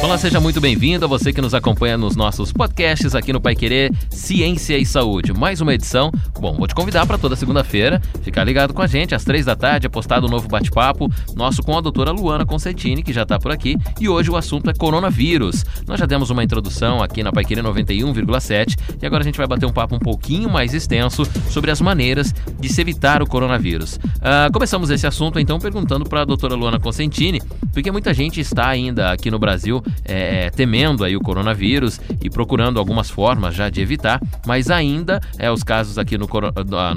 Olá, seja muito bem-vindo a você que nos acompanha nos nossos podcasts aqui no Pai Querer Ciência e Saúde. Mais uma edição. Bom, vou te convidar para toda segunda-feira ficar ligado com a gente às três da tarde, é postado um novo bate-papo nosso com a doutora Luana Concettini, que já está por aqui, e hoje o assunto é coronavírus. Nós já demos uma introdução aqui na Pai Querer 91,7 e agora a gente vai bater um papo um pouquinho mais extenso sobre as maneiras de se evitar o coronavírus. Uh, começamos esse assunto então perguntando para a doutora Luana Consentini, porque muita gente está ainda aqui no Brasil é, temendo aí o coronavírus e procurando algumas formas já de evitar, mas ainda é os casos aqui no,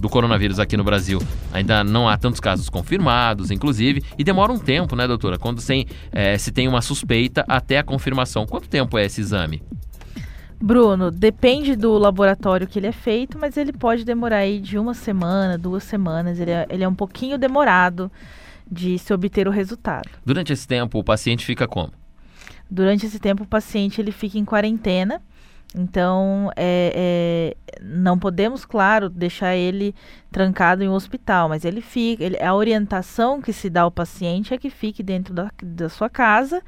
do coronavírus aqui no Brasil ainda não há tantos casos confirmados, inclusive, e demora um tempo, né, doutora? Quando sem, é, se tem uma suspeita até a confirmação. Quanto tempo é esse exame? Bruno, depende do laboratório que ele é feito, mas ele pode demorar aí de uma semana, duas semanas. Ele é, ele é um pouquinho demorado de se obter o resultado. Durante esse tempo, o paciente fica como? Durante esse tempo, o paciente ele fica em quarentena. Então, é, é, não podemos, claro, deixar ele trancado em um hospital, mas ele fica. Ele, a orientação que se dá ao paciente é que fique dentro da, da sua casa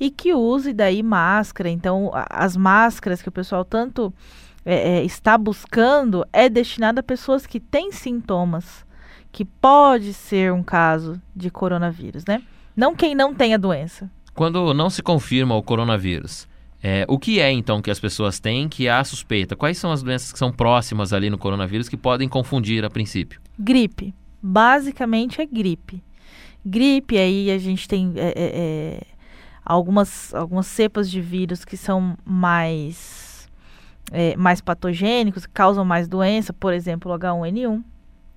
e que use daí máscara. Então, as máscaras que o pessoal tanto é, é, está buscando é destinada a pessoas que têm sintomas, que pode ser um caso de coronavírus, né? Não quem não tem a doença. Quando não se confirma o coronavírus, é, o que é então que as pessoas têm que há suspeita? Quais são as doenças que são próximas ali no coronavírus que podem confundir a princípio? Gripe. Basicamente é gripe. Gripe, aí a gente tem é, é, é algumas, algumas cepas de vírus que são mais, é, mais patogênicos, causam mais doença, por exemplo, o H1N1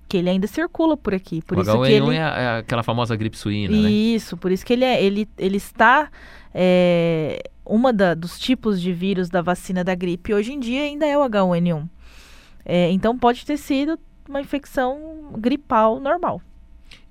que ele ainda circula por aqui. Por o isso H1N1 que ele... é, é, aquela famosa gripe suína, isso, né? Isso, por isso que ele, é, ele, ele está... É, uma da, dos tipos de vírus da vacina da gripe hoje em dia ainda é o H1N1. É, então pode ter sido uma infecção gripal normal.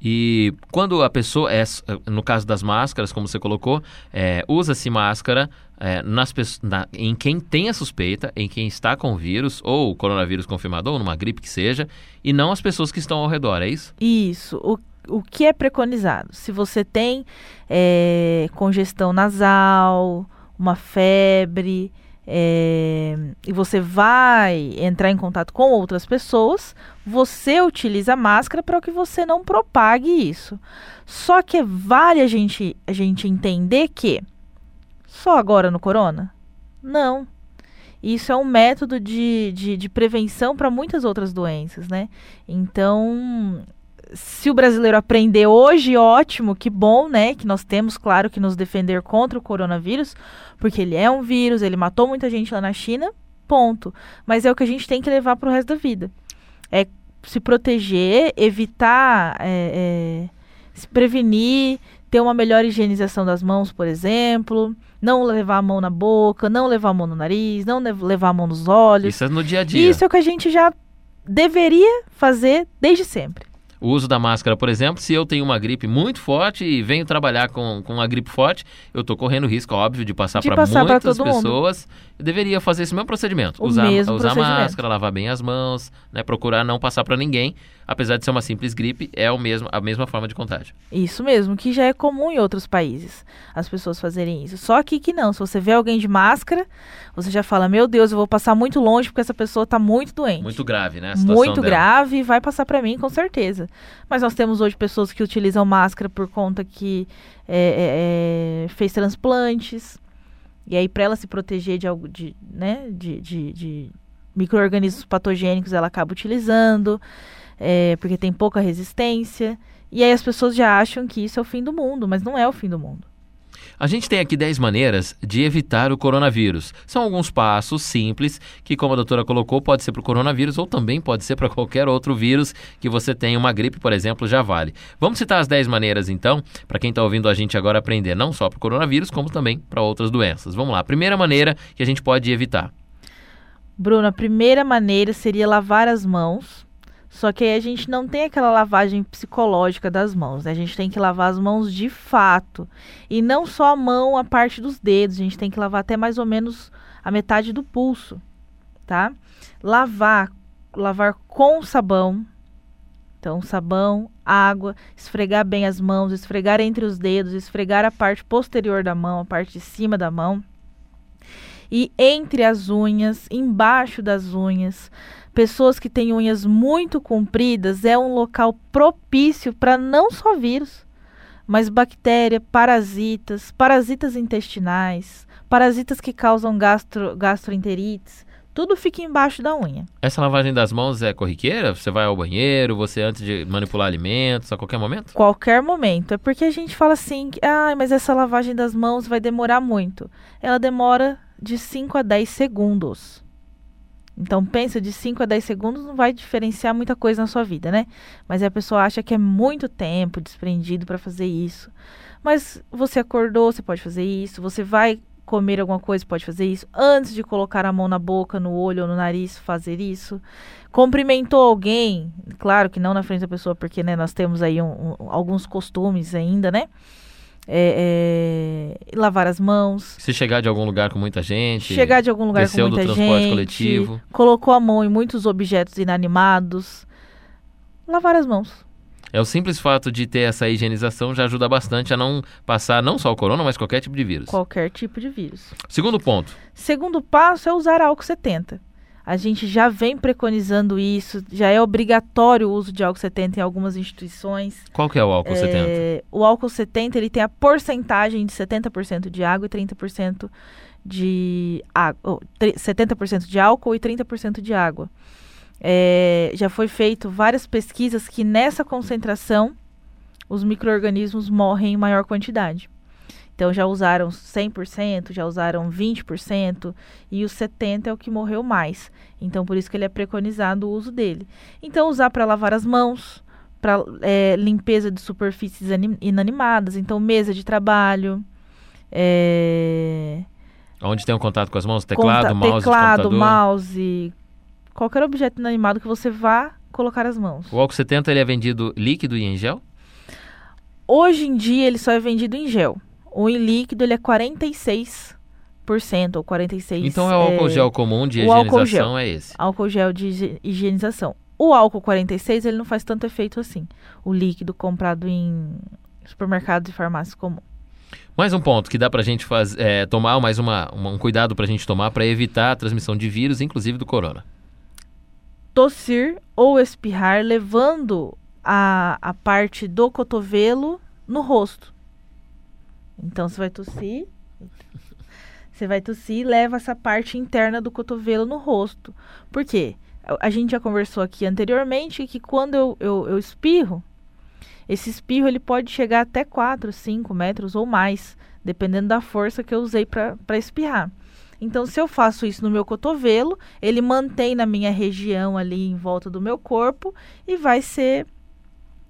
E quando a pessoa, é, no caso das máscaras, como você colocou, é, usa-se máscara é, nas, na, em quem tem a suspeita, em quem está com o vírus, ou coronavírus confirmado, ou numa gripe que seja, e não as pessoas que estão ao redor, é isso? Isso. O, o que é preconizado? Se você tem é, congestão nasal, uma febre, é, e você vai entrar em contato com outras pessoas, você utiliza a máscara para que você não propague isso. Só que vale a gente, a gente entender que só agora no corona? Não. Isso é um método de, de, de prevenção para muitas outras doenças, né? Então, se o brasileiro aprender hoje, ótimo, que bom, né? Que nós temos, claro, que nos defender contra o coronavírus, porque ele é um vírus, ele matou muita gente lá na China, ponto. Mas é o que a gente tem que levar para o resto da vida. É se proteger, evitar, é, é, se prevenir, ter uma melhor higienização das mãos, por exemplo, não levar a mão na boca, não levar a mão no nariz, não levar a mão nos olhos. Isso é no dia a dia. Isso é o que a gente já deveria fazer desde sempre o uso da máscara, por exemplo, se eu tenho uma gripe muito forte e venho trabalhar com, com uma gripe forte, eu estou correndo risco, óbvio, de passar para muitas pessoas. Mundo. Eu deveria fazer esse mesmo procedimento. O usar mesmo usar procedimento. máscara, lavar bem as mãos, né, procurar não passar para ninguém. Apesar de ser uma simples gripe, é o mesmo, a mesma forma de contágio. Isso mesmo, que já é comum em outros países, as pessoas fazerem isso. Só aqui que não. Se você vê alguém de máscara, você já fala, meu Deus, eu vou passar muito longe porque essa pessoa está muito doente. Muito grave, né? muito dela. grave e vai passar para mim, com certeza. Mas nós temos hoje pessoas que utilizam máscara por conta que é, é, é fez transplantes. E aí, para ela se proteger de algo de, né, de, de, de micro-organismos patogênicos, ela acaba utilizando é, porque tem pouca resistência. E aí as pessoas já acham que isso é o fim do mundo, mas não é o fim do mundo. A gente tem aqui 10 maneiras de evitar o coronavírus. São alguns passos simples que, como a doutora colocou, pode ser para o coronavírus ou também pode ser para qualquer outro vírus que você tenha. Uma gripe, por exemplo, já vale. Vamos citar as 10 maneiras, então, para quem está ouvindo a gente agora aprender, não só para o coronavírus, como também para outras doenças. Vamos lá. Primeira maneira que a gente pode evitar. Bruno, a primeira maneira seria lavar as mãos só que aí a gente não tem aquela lavagem psicológica das mãos, né? A gente tem que lavar as mãos de fato. E não só a mão, a parte dos dedos, a gente tem que lavar até mais ou menos a metade do pulso, tá? Lavar, lavar com sabão. Então, sabão, água, esfregar bem as mãos, esfregar entre os dedos, esfregar a parte posterior da mão, a parte de cima da mão. E entre as unhas, embaixo das unhas, pessoas que têm unhas muito compridas é um local propício para não só vírus, mas bactéria, parasitas, parasitas intestinais, parasitas que causam gastro, gastroenterites, tudo fica embaixo da unha. Essa lavagem das mãos é corriqueira? Você vai ao banheiro, você antes de manipular alimentos, a qualquer momento? Qualquer momento. É porque a gente fala assim, ah, mas essa lavagem das mãos vai demorar muito. Ela demora de 5 a 10 segundos. Então pensa, de 5 a 10 segundos não vai diferenciar muita coisa na sua vida, né? Mas a pessoa acha que é muito tempo desprendido para fazer isso. Mas você acordou, você pode fazer isso. Você vai comer alguma coisa, pode fazer isso. Antes de colocar a mão na boca, no olho ou no nariz, fazer isso. Cumprimentou alguém, claro que não na frente da pessoa, porque né, nós temos aí um, um, alguns costumes ainda, né? É, é, lavar as mãos. Se chegar de algum lugar com muita gente. Chegar de algum lugar com muita do transporte gente. coletivo. Colocou a mão em muitos objetos inanimados. Lavar as mãos. É o simples fato de ter essa higienização já ajuda bastante a não passar não só o corona, mas qualquer tipo de vírus. Qualquer tipo de vírus. Segundo ponto. Segundo passo é usar álcool 70. A gente já vem preconizando isso, já é obrigatório o uso de álcool 70 em algumas instituições. Qual que é o álcool é, 70? O álcool 70 ele tem a porcentagem de 70% de água e 30% de água, oh, 70% de álcool e 30% de água. É, já foi feito várias pesquisas que nessa concentração os micro-organismos morrem em maior quantidade. Então já usaram 100%, já usaram 20% e o 70 é o que morreu mais. Então por isso que ele é preconizado o uso dele. Então usar para lavar as mãos, para é, limpeza de superfícies inanimadas, então mesa de trabalho, é... Onde tem um contato com as mãos, teclado, Conta mouse, teclado, mouse, qualquer objeto inanimado que você vá colocar as mãos. O álcool 70 ele é vendido líquido e em gel? Hoje em dia ele só é vendido em gel. O em líquido ele é 46% ou 46%. Então é o álcool é... gel comum de higienização é esse? Álcool gel de higienização. O álcool 46 ele não faz tanto efeito assim. O líquido comprado em supermercados e farmácias comum. Mais um ponto que dá para a gente faz, é, tomar, mais uma, uma, um cuidado para a gente tomar para evitar a transmissão de vírus, inclusive do corona tossir ou espirrar, levando a, a parte do cotovelo no rosto. Então você vai tossir, você vai tossir e leva essa parte interna do cotovelo no rosto. Por quê? A gente já conversou aqui anteriormente que quando eu, eu, eu espirro, esse espirro ele pode chegar até 4, 5 metros ou mais, dependendo da força que eu usei para espirrar. Então, se eu faço isso no meu cotovelo, ele mantém na minha região ali em volta do meu corpo e vai ser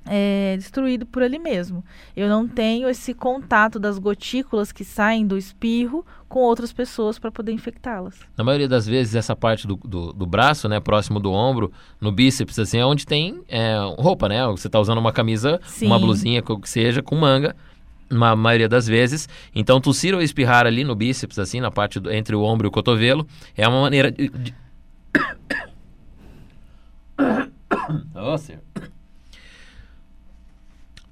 é, destruído por ali mesmo. Eu não tenho esse contato das gotículas que saem do espirro com outras pessoas para poder infectá-las. Na maioria das vezes, essa parte do, do, do, braço, né, próximo do ombro, no bíceps, assim, é onde tem é, roupa, né? Você está usando uma camisa, Sim. uma blusinha, que seja, com manga na maioria das vezes. Então, tossir ou espirrar ali no bíceps, assim, na parte do, entre o ombro e o cotovelo, é uma maneira de. de... Nossa.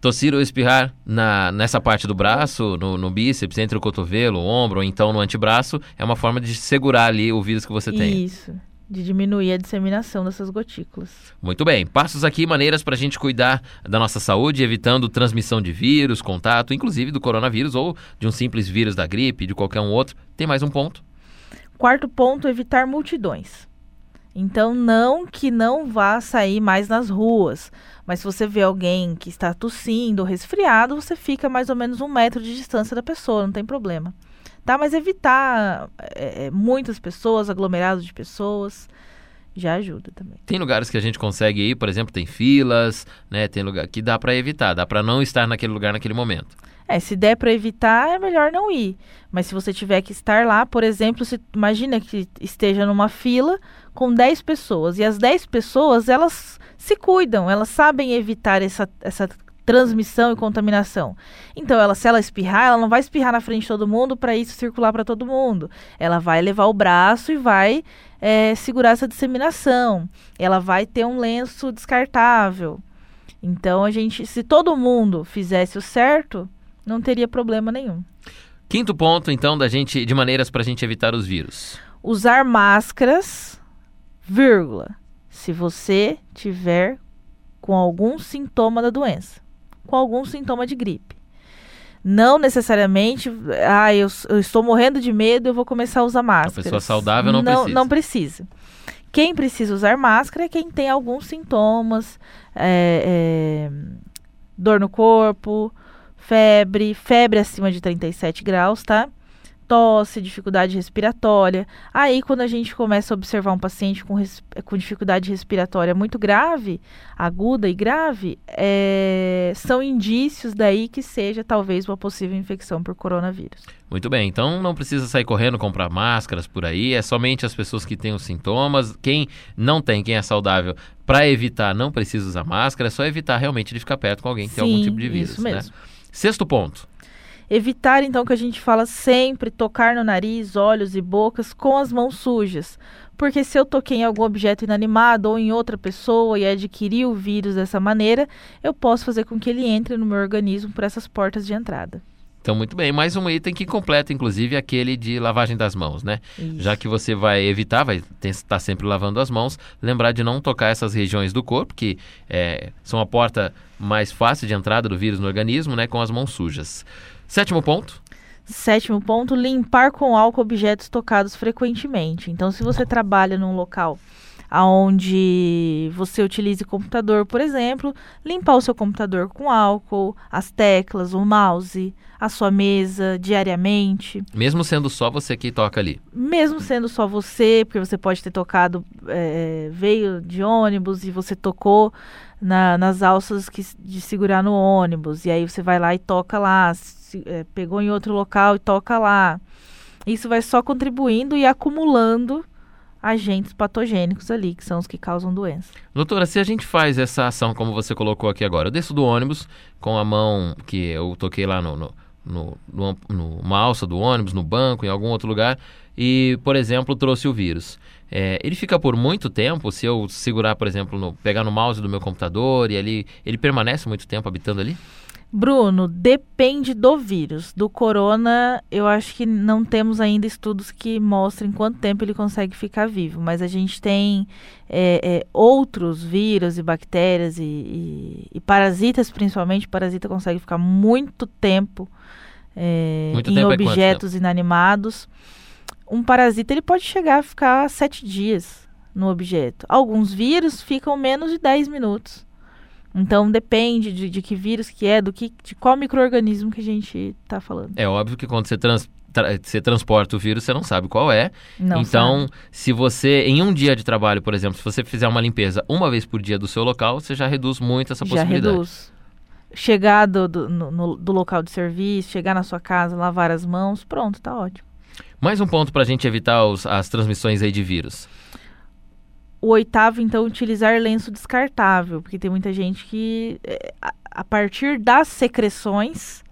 Tossir ou espirrar na, nessa parte do braço, no, no, bíceps, entre o cotovelo, o ombro, ou então no antebraço, é uma forma de segurar ali o vírus que você tem. Isso de diminuir a disseminação dessas gotículas. Muito bem. Passos aqui, maneiras para a gente cuidar da nossa saúde, evitando transmissão de vírus, contato, inclusive do coronavírus ou de um simples vírus da gripe, de qualquer um outro. Tem mais um ponto? Quarto ponto, evitar multidões. Então, não que não vá sair mais nas ruas, mas se você vê alguém que está tossindo ou resfriado, você fica mais ou menos um metro de distância da pessoa, não tem problema tá? Mas evitar é, é, muitas pessoas, aglomerados de pessoas, já ajuda também. Tem lugares que a gente consegue ir, por exemplo, tem filas, né? Tem lugar que dá para evitar, dá para não estar naquele lugar naquele momento. É, se der para evitar, é melhor não ir. Mas se você tiver que estar lá, por exemplo, se imagina que esteja numa fila com 10 pessoas e as 10 pessoas, elas se cuidam, elas sabem evitar essa, essa transmissão e contaminação. Então, ela, se ela espirrar, ela não vai espirrar na frente de todo mundo para isso circular para todo mundo. Ela vai levar o braço e vai é, segurar essa disseminação. Ela vai ter um lenço descartável. Então a gente, se todo mundo fizesse o certo, não teria problema nenhum. Quinto ponto, então, da gente de maneiras para a gente evitar os vírus. Usar máscaras, vírgula, se você tiver com algum sintoma da doença, com algum sintoma de gripe. Não necessariamente, ah, eu, eu estou morrendo de medo, eu vou começar a usar máscara. A pessoa saudável não, não precisa. Não precisa. Quem precisa usar máscara é quem tem alguns sintomas, é, é, dor no corpo, febre, febre acima de 37 graus, tá? Tosse, dificuldade respiratória. Aí, quando a gente começa a observar um paciente com, com dificuldade respiratória muito grave, aguda e grave, é, são indícios daí que seja talvez uma possível infecção por coronavírus. Muito bem, então não precisa sair correndo comprar máscaras por aí, é somente as pessoas que têm os sintomas. Quem não tem, quem é saudável, para evitar, não precisa usar máscara, é só evitar realmente de ficar perto com alguém que Sim, tem algum tipo de vírus. Isso mesmo. Né? Sexto ponto. Evitar, então, que a gente fala sempre tocar no nariz, olhos e bocas com as mãos sujas. Porque se eu toquei em algum objeto inanimado ou em outra pessoa e adquiri o vírus dessa maneira, eu posso fazer com que ele entre no meu organismo por essas portas de entrada. Então, muito bem. Mais um item que completa, inclusive, aquele de lavagem das mãos, né? Isso. Já que você vai evitar, vai estar sempre lavando as mãos, lembrar de não tocar essas regiões do corpo, que é, são a porta mais fácil de entrada do vírus no organismo, né? Com as mãos sujas. Sétimo ponto. Sétimo ponto, limpar com álcool objetos tocados frequentemente. Então, se você trabalha num local onde você utilize computador, por exemplo, limpar o seu computador com álcool, as teclas, o mouse, a sua mesa diariamente. Mesmo sendo só você que toca ali. Mesmo sendo só você, porque você pode ter tocado, é, veio de ônibus e você tocou na, nas alças que, de segurar no ônibus, e aí você vai lá e toca lá, se, é, pegou em outro local e toca lá. Isso vai só contribuindo e acumulando agentes patogênicos ali, que são os que causam doença. Doutora, se a gente faz essa ação como você colocou aqui agora, eu desço do ônibus com a mão que eu toquei lá no, no, no, no, numa alça do ônibus, no banco, em algum outro lugar, e, por exemplo, trouxe o vírus. É, ele fica por muito tempo, se eu segurar, por exemplo, no, pegar no mouse do meu computador e ali, ele permanece muito tempo habitando ali? Bruno, depende do vírus. Do corona, eu acho que não temos ainda estudos que mostrem quanto tempo ele consegue ficar vivo, mas a gente tem é, é, outros vírus e bactérias e, e, e, parasitas, principalmente. Parasita consegue ficar muito tempo, é, muito em tempo objetos inanimados. Um parasita ele pode chegar a ficar sete dias no objeto. Alguns vírus ficam menos de 10 minutos. Então depende de, de, que vírus que é, do que, de qual microorganismo que a gente está falando. É óbvio que quando você, trans, tra, você transporta o vírus, você não sabe qual é. Não então, sabe. se você, em um dia de trabalho, por exemplo, se você fizer uma limpeza uma vez por dia do seu local, você já reduz muito essa já possibilidade. Reduz. Chegar do, do, no, do local de serviço, chegar na sua casa, lavar as mãos, pronto, tá ótimo. Mais um ponto para a gente evitar os, as transmissões aí de vírus. O oitavo, então, utilizar lenço descartável, porque tem muita gente que, a, a partir das secreções,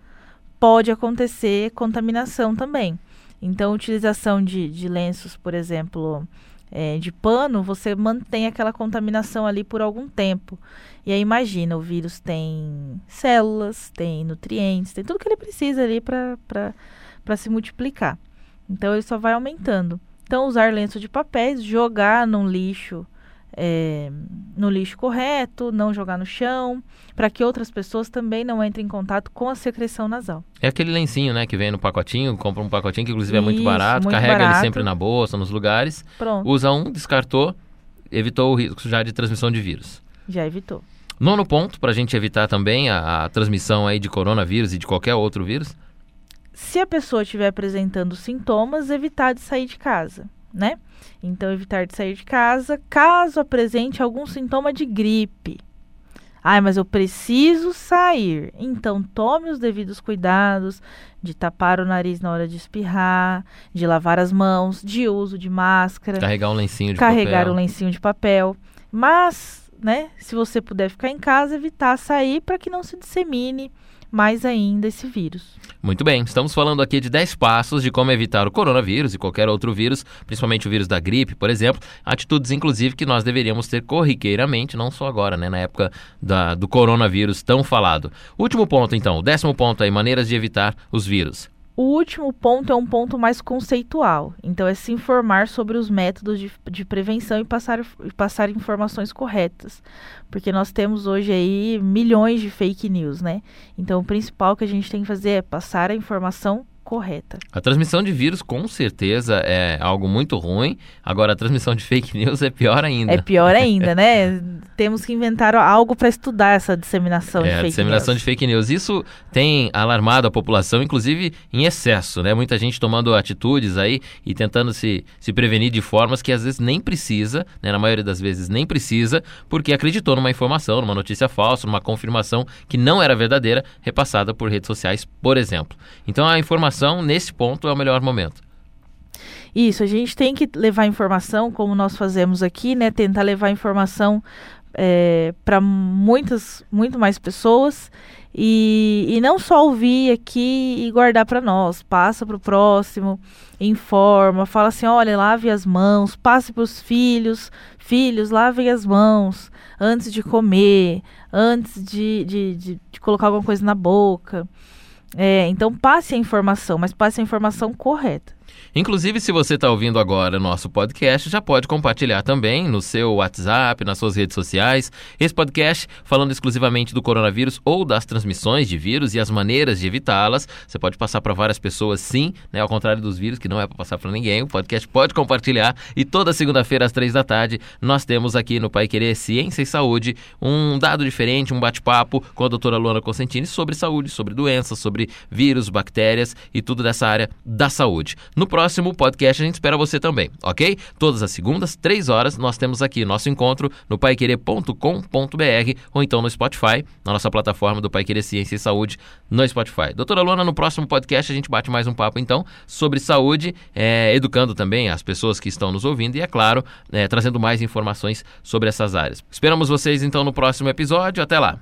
pode acontecer contaminação também. Então, utilização de, de lenços, por exemplo, é, de pano, você mantém aquela contaminação ali por algum tempo. E aí, imagina, o vírus tem células, tem nutrientes, tem tudo que ele precisa ali para se multiplicar. Então, ele só vai aumentando. Então, usar lenço de papéis, jogar num lixo, é, no lixo correto, não jogar no chão, para que outras pessoas também não entrem em contato com a secreção nasal. É aquele lencinho, né, que vem no pacotinho, compra um pacotinho que inclusive é muito Isso, barato, muito carrega barato. ele sempre na bolsa, nos lugares, Pronto, usa um, descartou, evitou o risco já de transmissão de vírus. já evitou. Nono ponto, para a gente evitar também a, a transmissão aí de coronavírus e de qualquer outro vírus, Se a pessoa estiver apresentando sintomas, evitar de sair de casa, né? Então, evitar de sair de casa caso apresente algum sintoma de gripe. Ai, mas eu preciso sair. Então, tome os devidos cuidados de tapar o nariz na hora de espirrar, de lavar as mãos, de uso de máscara, carregar um lencinho de carregar papel. o lencinho de papel. Mas né? Se você puder ficar em casa, evitar sair para que não se dissemine mais ainda esse vírus. Muito bem, estamos falando aqui de 10 passos de como evitar o coronavírus e qualquer outro vírus, principalmente o vírus da gripe, por exemplo. Atitudes, inclusive, que nós deveríamos ter corriqueiramente, não só agora, né, na época da, do coronavírus tão falado. Último ponto, então, o décimo ponto aí, maneiras de evitar os vírus. O último ponto é um ponto mais conceitual, então é se informar sobre os métodos de, de prevenção e passar, e passar informações corretas, porque nós temos hoje aí milhões de fake news, né? Então o principal que a gente tem que fazer é passar a informação correta. A transmissão de vírus com certeza é algo muito ruim. Agora a transmissão de fake news é pior ainda. É pior ainda, né? Temos que inventar algo para estudar essa disseminação é, de fake disseminação news. de fake news. Isso tem alarmado a população, inclusive em excesso, né? Muita gente tomando atitudes aí e tentando se, se prevenir de formas que às vezes nem precisa, né? Na maioria das vezes nem precisa, porque acreditou numa informação, numa notícia falsa, numa confirmação que não era verdadeira, repassada por redes sociais, por exemplo. Então a informação nesse ponto é o melhor momento. Isso, a gente tem que levar informação, como nós fazemos aqui, né? Tentar levar informação é, para muitas, muito mais pessoas e, e não só ouvir aqui e guardar para nós, passa para o próximo, informa, fala assim, olha, lave as mãos, passe para os filhos, filhos, lavem as mãos antes de comer, antes de, de, de, de colocar alguma coisa na boca. É, então passe a informação, mas passe a informação correta. Inclusive, se você está ouvindo agora nosso podcast, já pode compartilhar também no seu WhatsApp, nas suas redes sociais. Esse podcast falando exclusivamente do coronavírus ou das transmissões de vírus e as maneiras de evitá-las. Você pode passar para várias pessoas, sim, né? Ao contrário dos vírus, que não é para passar para ninguém. O podcast pode compartilhar. E toda segunda-feira, às três da tarde, nós temos aqui no Pai Querer Ciência e Saúde um dado diferente, um bate-papo com a doutora Luana Cosentini sobre saúde, sobre doenças, sobre vírus, bactérias e tudo dessa área da saúde. No próximo podcast a gente espera você também, ok? Todas as segundas, três horas, nós temos aqui nosso encontro no paiquerer.com.br ou então no Spotify, na nossa plataforma do Pai Querer Ciência e Saúde no Spotify. Doutora Luana, no próximo podcast a gente bate mais um papo então sobre saúde, é, educando também as pessoas que estão nos ouvindo e, é claro, é, trazendo mais informações sobre essas áreas. Esperamos vocês então no próximo episódio. Até lá!